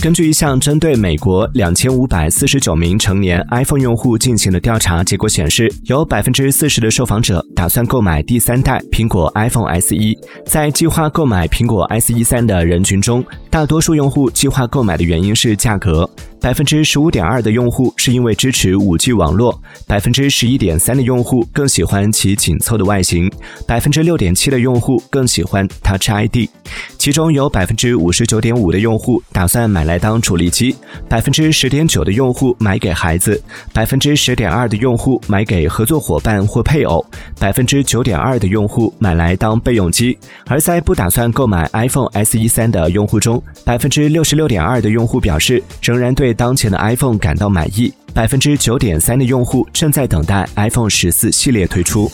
根据一项针对美国两千五百四十九名成年 iPhone 用户进行的调查结果显示，有百分之四十的受访者打算购买第三代苹果 iPhone SE。在计划购买苹果 SE 三的人群中，大多数用户计划购买的原因是价格。百分之十五点二的用户是因为支持五 G 网络，百分之十一点三的用户更喜欢其紧凑的外形，百分之六点七的用户更喜欢 Touch ID。其中有百分之五十九点五的用户打算买来当主力机，百分之十点九的用户买给孩子，百分之十点二的用户买给合作伙伴或配偶，百分之九点二的用户买来当备用机。而在不打算购买 iPhone SE 三的用户中，百分之六十六点二的用户表示仍然对对。当前的 iPhone 感到满意，百分之九点三的用户正在等待 iPhone 十四系列推出。